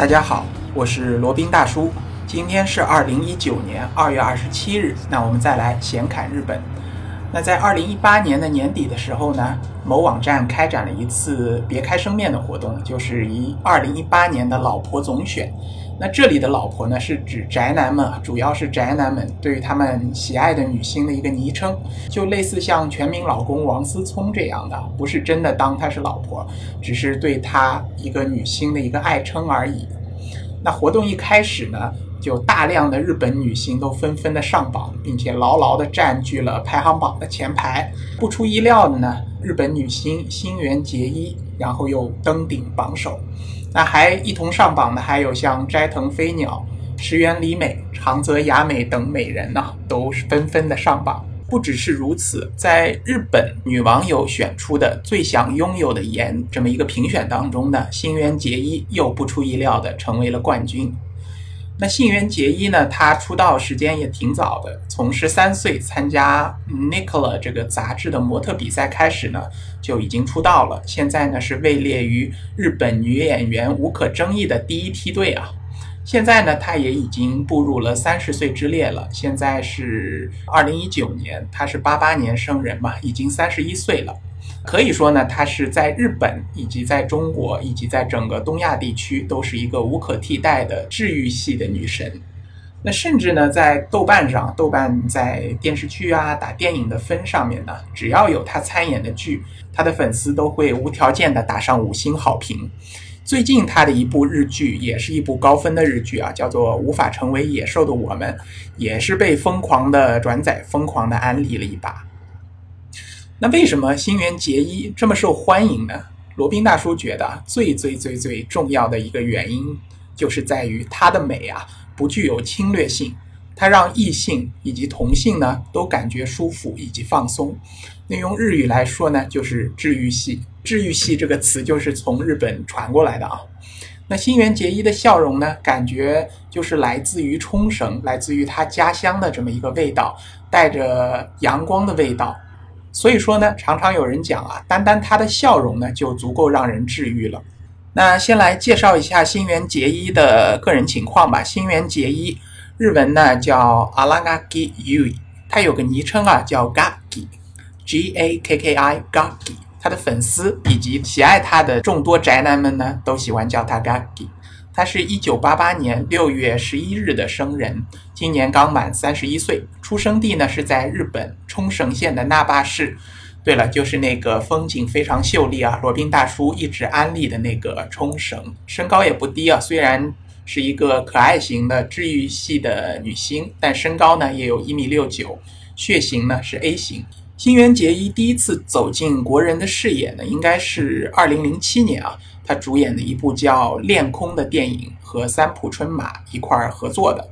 大家好，我是罗宾大叔。今天是二零一九年二月二十七日，那我们再来闲侃日本。那在二零一八年的年底的时候呢，某网站开展了一次别开生面的活动，就是以二零一八年的老婆总选。那这里的老婆呢，是指宅男们，主要是宅男们对于他们喜爱的女星的一个昵称，就类似像全民老公王思聪这样的，不是真的当她是老婆，只是对她一个女星的一个爱称而已。那活动一开始呢，就大量的日本女星都纷纷的上榜，并且牢牢的占据了排行榜的前排。不出意料的呢，日本女星新垣结衣，然后又登顶榜首。那还一同上榜的还有像斋藤飞鸟、石原里美、长泽雅美等美人呢，都是纷纷的上榜。不只是如此，在日本女网友选出的最想拥有的颜这么一个评选当中呢，新垣结衣又不出意料的成为了冠军。那新垣结衣呢，她出道时间也挺早的，从十三岁参加《Nicola》这个杂志的模特比赛开始呢，就已经出道了。现在呢是位列于日本女演员无可争议的第一梯队啊。现在呢，她也已经步入了三十岁之列了。现在是二零一九年，她是八八年生人嘛，已经三十一岁了。可以说呢，她是在日本以及在中国以及在整个东亚地区都是一个无可替代的治愈系的女神。那甚至呢，在豆瓣上，豆瓣在电视剧啊、打电影的分上面呢，只要有她参演的剧，她的粉丝都会无条件的打上五星好评。最近她的一部日剧，也是一部高分的日剧啊，叫做《无法成为野兽的我们》，也是被疯狂的转载、疯狂的安利了一把。那为什么新垣结衣这么受欢迎呢？罗宾大叔觉得最最最最重要的一个原因，就是在于她的美啊不具有侵略性，它让异性以及同性呢都感觉舒服以及放松。那用日语来说呢，就是治愈系。治愈系这个词就是从日本传过来的啊。那新垣结衣的笑容呢，感觉就是来自于冲绳，来自于她家乡的这么一个味道，带着阳光的味道。所以说呢，常常有人讲啊，单单他的笑容呢，就足够让人治愈了。那先来介绍一下新垣结衣的个人情况吧。新垣结衣，日文呢叫 Alagaki Yui，她有个昵称啊叫 Gaki，G A K K I Gaki。他的粉丝以及喜爱他的众多宅男们呢，都喜欢叫他 Gaki。她是一九八八年六月十一日的生人，今年刚满三十一岁。出生地呢是在日本冲绳县的那霸市。对了，就是那个风景非常秀丽啊，罗宾大叔一直安利的那个冲绳。身高也不低啊，虽然是一个可爱型的治愈系的女星，但身高呢也有一米六九，血型呢是 A 型。新垣结衣第一次走进国人的视野呢，应该是二零零七年啊，她主演的一部叫《恋空》的电影，和三浦春马一块儿合作的。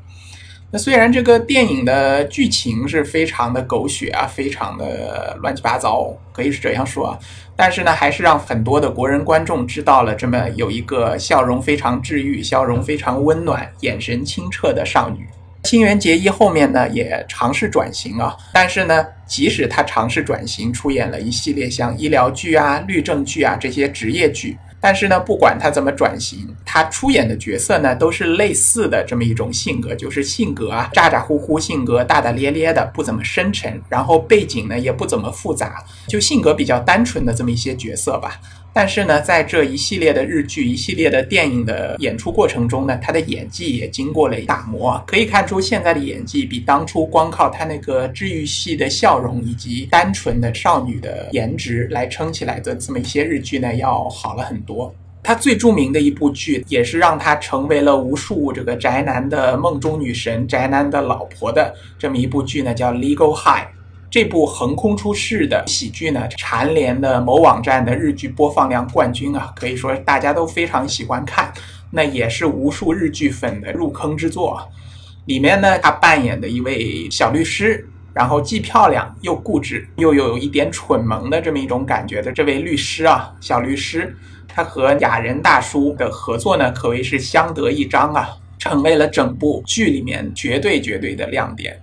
那虽然这个电影的剧情是非常的狗血啊，非常的乱七八糟，可以是这样说啊，但是呢，还是让很多的国人观众知道了这么有一个笑容非常治愈、笑容非常温暖、眼神清澈的少女。新垣结衣后面呢也尝试转型啊，但是呢，即使她尝试转型，出演了一系列像医疗剧啊、律政剧啊这些职业剧。但是呢，不管他怎么转型，他出演的角色呢，都是类似的这么一种性格，就是性格啊，咋咋呼呼，性格大大咧咧的，不怎么深沉，然后背景呢也不怎么复杂，就性格比较单纯的这么一些角色吧。但是呢，在这一系列的日剧、一系列的电影的演出过程中呢，他的演技也经过了打磨。可以看出，现在的演技比当初光靠他那个治愈系的笑容以及单纯的少女的颜值来撑起来的这么一些日剧呢，要好了很多。他最著名的一部剧，也是让他成为了无数这个宅男的梦中女神、宅男的老婆的这么一部剧呢，叫《Legal High》。这部横空出世的喜剧呢，蝉联了某网站的日剧播放量冠军啊，可以说大家都非常喜欢看。那也是无数日剧粉的入坑之作。里面呢，他扮演的一位小律师，然后既漂亮又固执，又有一点蠢萌的这么一种感觉的这位律师啊，小律师，他和雅人大叔的合作呢，可谓是相得益彰啊，成为了整部剧里面绝对绝对的亮点。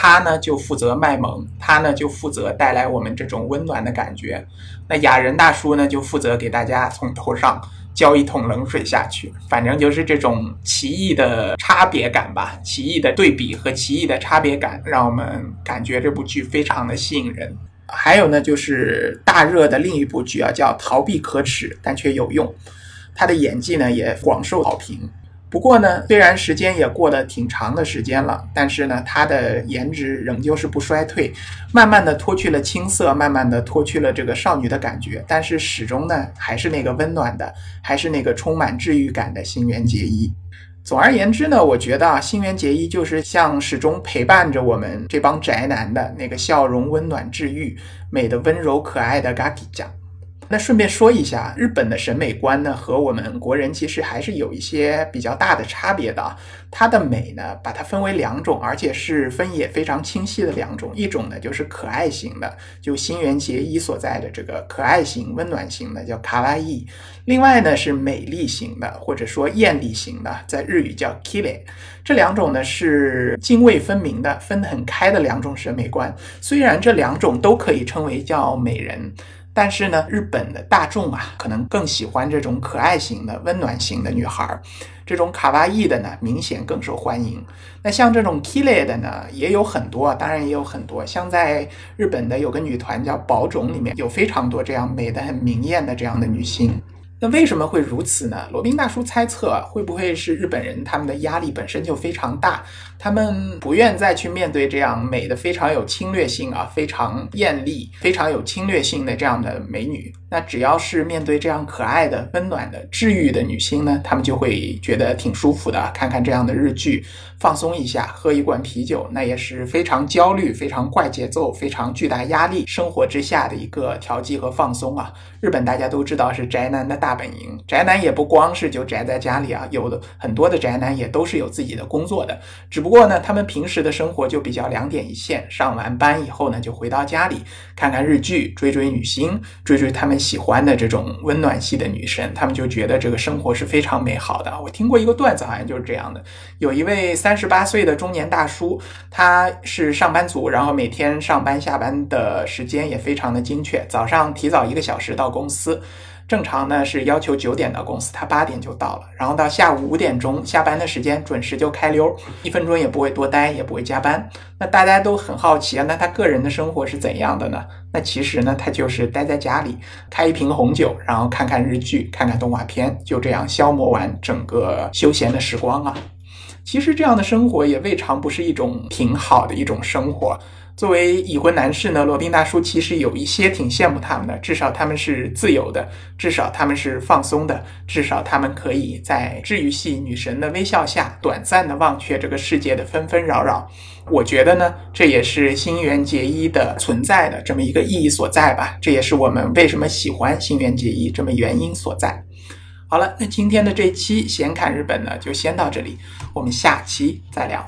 他呢就负责卖萌，他呢就负责带来我们这种温暖的感觉。那雅人大叔呢就负责给大家从头上浇一桶冷水下去。反正就是这种奇异的差别感吧，奇异的对比和奇异的差别感，让我们感觉这部剧非常的吸引人。还有呢，就是大热的另一部剧啊，叫《逃避可耻但却有用》，他的演技呢也广受好评。不过呢，虽然时间也过得挺长的时间了，但是呢，他的颜值仍旧是不衰退，慢慢的脱去了青涩，慢慢的脱去了这个少女的感觉，但是始终呢，还是那个温暖的，还是那个充满治愈感的新垣结衣。总而言之呢，我觉得啊，新垣结衣就是像始终陪伴着我们这帮宅男的那个笑容温暖治愈、美的温柔可爱的 Gaki 酱。那顺便说一下，日本的审美观呢，和我们国人其实还是有一些比较大的差别的。它的美呢，把它分为两种，而且是分野非常清晰的两种。一种呢，就是可爱型的，就新垣结衣所在的这个可爱型、温暖型的，叫卡哇伊；另外呢，是美丽型的，或者说艳丽型的，在日语叫 kile。这两种呢，是泾渭分明的，分得很开的两种审美观。虽然这两种都可以称为叫美人。但是呢，日本的大众啊，可能更喜欢这种可爱型的、温暖型的女孩，这种卡哇伊的呢，明显更受欢迎。那像这种 k i l e 的呢，也有很多，当然也有很多。像在日本的有个女团叫宝冢，里面有非常多这样美的很明艳的这样的女性。那为什么会如此呢？罗宾大叔猜测，会不会是日本人他们的压力本身就非常大，他们不愿再去面对这样美的非常有侵略性啊、非常艳丽、非常有侵略性的这样的美女。那只要是面对这样可爱的、温暖的、治愈的女星呢，他们就会觉得挺舒服的。看看这样的日剧，放松一下，喝一罐啤酒，那也是非常焦虑、非常怪节奏、非常巨大压力生活之下的一个调剂和放松啊。日本大家都知道是宅男的大本营，宅男也不光是就宅在家里啊，有的很多的宅男也都是有自己的工作的，只不过呢，他们平时的生活就比较两点一线，上完班以后呢，就回到家里看看日剧，追追女星，追追他们。喜欢的这种温暖系的女生，他们就觉得这个生活是非常美好的。我听过一个段子，好像就是这样的：有一位三十八岁的中年大叔，他是上班族，然后每天上班下班的时间也非常的精确，早上提早一个小时到公司。正常呢是要求九点到公司，他八点就到了，然后到下午五点钟下班的时间准时就开溜，一分钟也不会多待，也不会加班。那大家都很好奇啊，那他个人的生活是怎样的呢？那其实呢，他就是待在家里，开一瓶红酒，然后看看日剧，看看动画片，就这样消磨完整个休闲的时光啊。其实这样的生活也未尝不是一种挺好的一种生活。作为已婚男士呢，罗宾大叔其实有一些挺羡慕他们的，至少他们是自由的，至少他们是放松的，至少他们可以在治愈系女神的微笑下，短暂的忘却这个世界的纷纷扰扰。我觉得呢，这也是新垣结衣的存在的这么一个意义所在吧，这也是我们为什么喜欢新垣结衣这么原因所在。好了，那今天的这期闲侃日本呢，就先到这里，我们下期再聊。